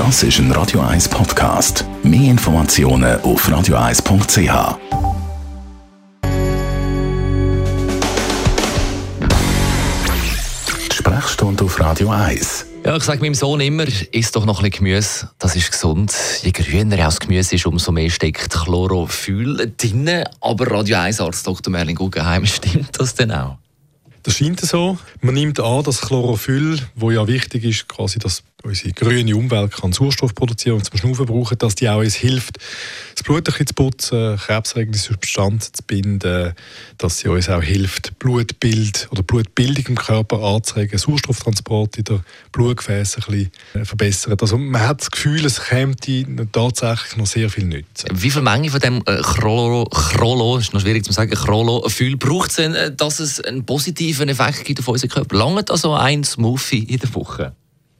Das ist ein Radio 1 Podcast. Mehr Informationen auf radio1.ch. Die Sprechstunde auf Radio 1. Ja, ich sage meinem Sohn immer, isst doch noch ein bisschen Gemüse, das ist gesund. Je grüner das Gemüse ist, umso mehr steckt Chlorophyll drin. Aber Radio 1 Arzt Dr. Merlin Guggenheim, stimmt das denn auch? Das scheint so. Man nimmt an, dass Chlorophyll, wo ja wichtig ist, quasi, dass unsere grüne Umwelt kann Sauerstoff produzieren und zum Schnaufen brauchen, dass die auch uns hilft, das Blut ein bisschen zu putzen, krebserregende Substanzen zu binden, dass sie uns auch hilft, Blutbild oder Blutbildung im Körper anzuregen, Sauerstofftransport in der Blutgefäße ein bisschen äh, verbessern. Also man hat das Gefühl, es käme tatsächlich noch sehr viel nützen. Wie viel Menge von dem äh, Chrolo, Chrolo, ist noch schwierig zu sagen, Chrolophyll braucht es denn, äh, dass es einen positiven Effekt gibt auf unseren Körper? Lange also ein Smoothie in der Woche?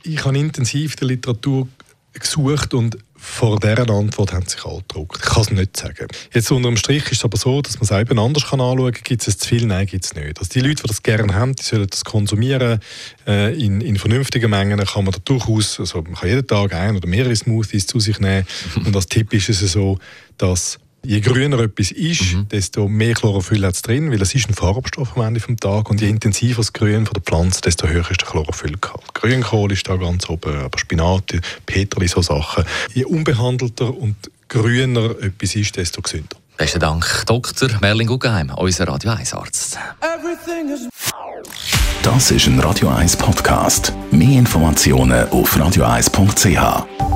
Ich habe intensiv die Literatur gesucht und vor dieser Antwort haben sich alle gedruckt. Ich kann es nicht sagen. Jetzt unter dem Strich ist es aber so, dass man es eben anders kann anschauen kann. Gibt es zu viel? Nein, gibt es nicht. Also die Leute, die das gerne haben, die sollen das konsumieren. Äh, in, in vernünftigen Mengen kann man da durchaus, also man kann jeden Tag ein oder mehrere Smoothies zu sich nehmen. Und als Tipp ist es so, dass Je grüner etwas ist, mhm. desto mehr Chlorophyll hat es drin, weil es ist ein Farbstoff am Ende des Tages. Und je intensiver das Grün von der Pflanze, desto höher ist der Chlorophyllgehalt. Grünkohl ist da ganz oben, aber Spinat, Peterli, so Sachen. Je unbehandelter und grüner etwas ist, desto gesünder. Besten Dank, Dr. Merlin Guggenheim, unser Radio 1 Arzt. Das ist ein Radio 1 Podcast. Mehr Informationen auf radio1.ch.